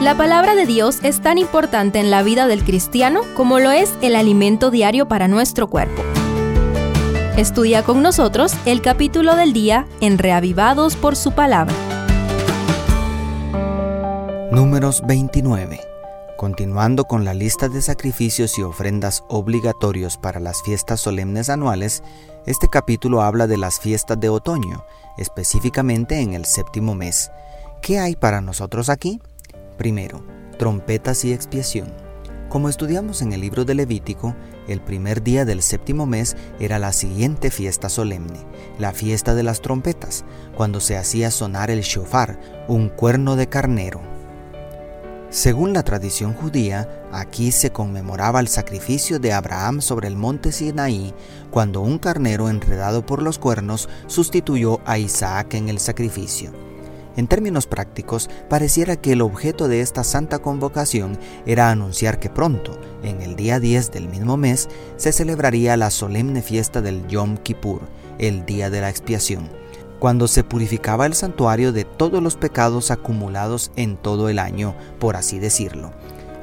La palabra de Dios es tan importante en la vida del cristiano como lo es el alimento diario para nuestro cuerpo. Estudia con nosotros el capítulo del día en Reavivados por su palabra. Números 29. Continuando con la lista de sacrificios y ofrendas obligatorios para las fiestas solemnes anuales, este capítulo habla de las fiestas de otoño, específicamente en el séptimo mes. ¿Qué hay para nosotros aquí? Primero, trompetas y expiación. Como estudiamos en el libro de Levítico, el primer día del séptimo mes era la siguiente fiesta solemne, la fiesta de las trompetas, cuando se hacía sonar el shofar, un cuerno de carnero. Según la tradición judía, aquí se conmemoraba el sacrificio de Abraham sobre el monte Sinaí, cuando un carnero enredado por los cuernos sustituyó a Isaac en el sacrificio. En términos prácticos, pareciera que el objeto de esta santa convocación era anunciar que pronto, en el día 10 del mismo mes, se celebraría la solemne fiesta del Yom Kippur, el día de la expiación, cuando se purificaba el santuario de todos los pecados acumulados en todo el año, por así decirlo.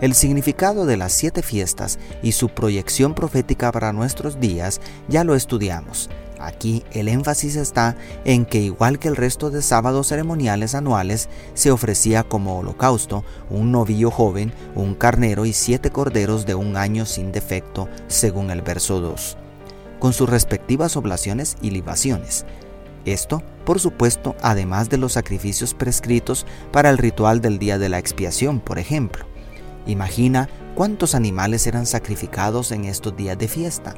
El significado de las siete fiestas y su proyección profética para nuestros días ya lo estudiamos. Aquí el énfasis está en que igual que el resto de sábados ceremoniales anuales, se ofrecía como holocausto un novillo joven, un carnero y siete corderos de un año sin defecto, según el verso 2, con sus respectivas oblaciones y libaciones. Esto, por supuesto, además de los sacrificios prescritos para el ritual del día de la expiación, por ejemplo. Imagina cuántos animales eran sacrificados en estos días de fiesta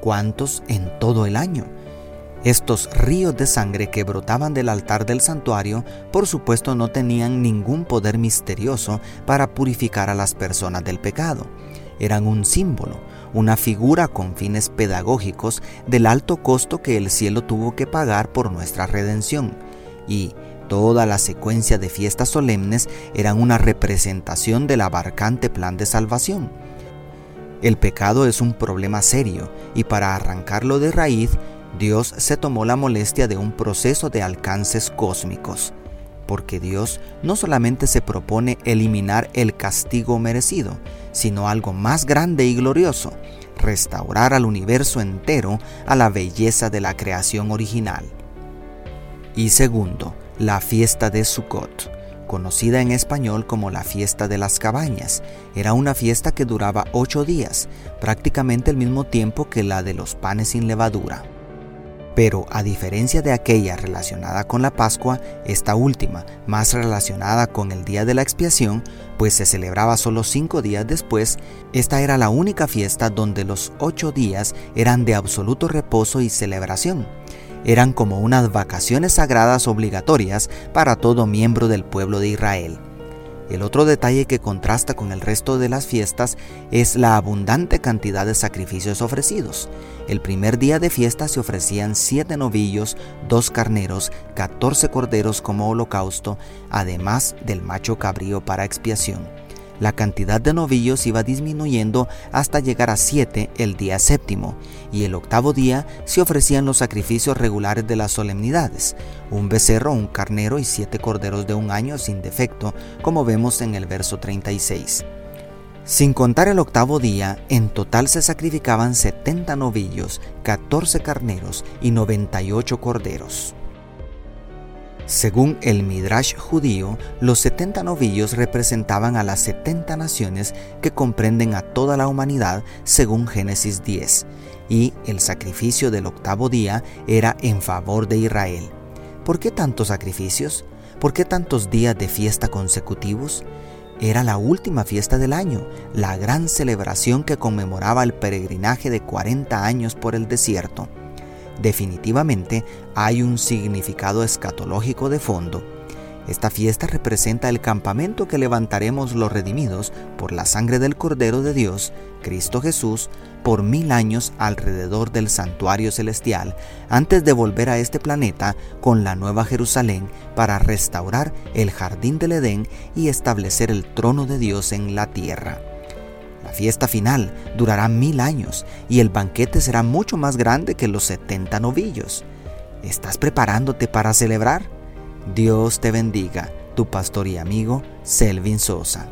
cuantos en todo el año. Estos ríos de sangre que brotaban del altar del santuario, por supuesto, no tenían ningún poder misterioso para purificar a las personas del pecado. Eran un símbolo, una figura con fines pedagógicos del alto costo que el cielo tuvo que pagar por nuestra redención. Y toda la secuencia de fiestas solemnes eran una representación del abarcante plan de salvación. El pecado es un problema serio y para arrancarlo de raíz, Dios se tomó la molestia de un proceso de alcances cósmicos, porque Dios no solamente se propone eliminar el castigo merecido, sino algo más grande y glorioso, restaurar al universo entero a la belleza de la creación original. Y segundo, la fiesta de Sukkot conocida en español como la fiesta de las cabañas. Era una fiesta que duraba ocho días, prácticamente el mismo tiempo que la de los panes sin levadura. Pero a diferencia de aquella relacionada con la Pascua, esta última, más relacionada con el día de la expiación, pues se celebraba solo cinco días después, esta era la única fiesta donde los ocho días eran de absoluto reposo y celebración eran como unas vacaciones sagradas obligatorias para todo miembro del pueblo de Israel. El otro detalle que contrasta con el resto de las fiestas es la abundante cantidad de sacrificios ofrecidos. El primer día de fiesta se ofrecían siete novillos, dos carneros, catorce corderos como holocausto, además del macho cabrío para expiación la cantidad de novillos iba disminuyendo hasta llegar a siete el día séptimo, y el octavo día se ofrecían los sacrificios regulares de las solemnidades, un becerro, un carnero y siete corderos de un año sin defecto, como vemos en el verso 36. Sin contar el octavo día, en total se sacrificaban 70 novillos, 14 carneros y 98 corderos. Según el Midrash judío, los 70 novillos representaban a las 70 naciones que comprenden a toda la humanidad según Génesis 10, y el sacrificio del octavo día era en favor de Israel. ¿Por qué tantos sacrificios? ¿Por qué tantos días de fiesta consecutivos? Era la última fiesta del año, la gran celebración que conmemoraba el peregrinaje de 40 años por el desierto. Definitivamente hay un significado escatológico de fondo. Esta fiesta representa el campamento que levantaremos los redimidos por la sangre del Cordero de Dios, Cristo Jesús, por mil años alrededor del santuario celestial, antes de volver a este planeta con la nueva Jerusalén para restaurar el jardín del Edén y establecer el trono de Dios en la tierra. Fiesta final durará mil años y el banquete será mucho más grande que los 70 novillos. ¿Estás preparándote para celebrar? Dios te bendiga. tu pastor y amigo Selvin Sosa.